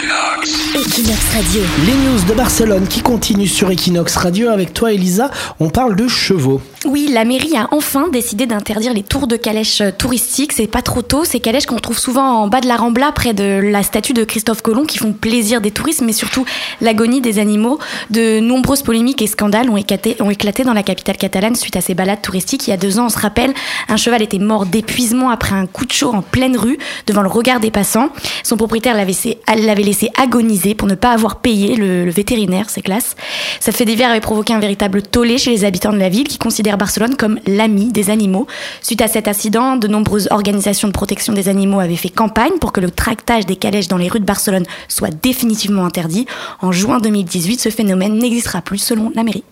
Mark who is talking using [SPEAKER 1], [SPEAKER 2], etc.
[SPEAKER 1] Canucks. Equinox Radio.
[SPEAKER 2] Les news de Barcelone qui continuent sur Equinox Radio. Avec toi, Elisa, on parle de chevaux.
[SPEAKER 3] Oui, la mairie a enfin décidé d'interdire les tours de calèches touristiques. C'est pas trop tôt. Ces calèches qu'on trouve souvent en bas de la Rambla, près de la statue de Christophe Colomb, qui font plaisir des touristes, mais surtout l'agonie des animaux. De nombreuses polémiques et scandales ont éclaté, ont éclaté dans la capitale catalane suite à ces balades touristiques. Il y a deux ans, on se rappelle, un cheval était mort d'épuisement après un coup de chaud en pleine rue, devant le regard des passants. Son propriétaire l'avait l'avait laissé agoniser pour ne pas avoir payé le, vétérinaire, c'est classe. Ça fait divers avait provoqué un véritable tollé chez les habitants de la ville qui considèrent Barcelone comme l'ami des animaux. Suite à cet incident, de nombreuses organisations de protection des animaux avaient fait campagne pour que le tractage des calèches dans les rues de Barcelone soit définitivement interdit. En juin 2018, ce phénomène n'existera plus selon la mairie.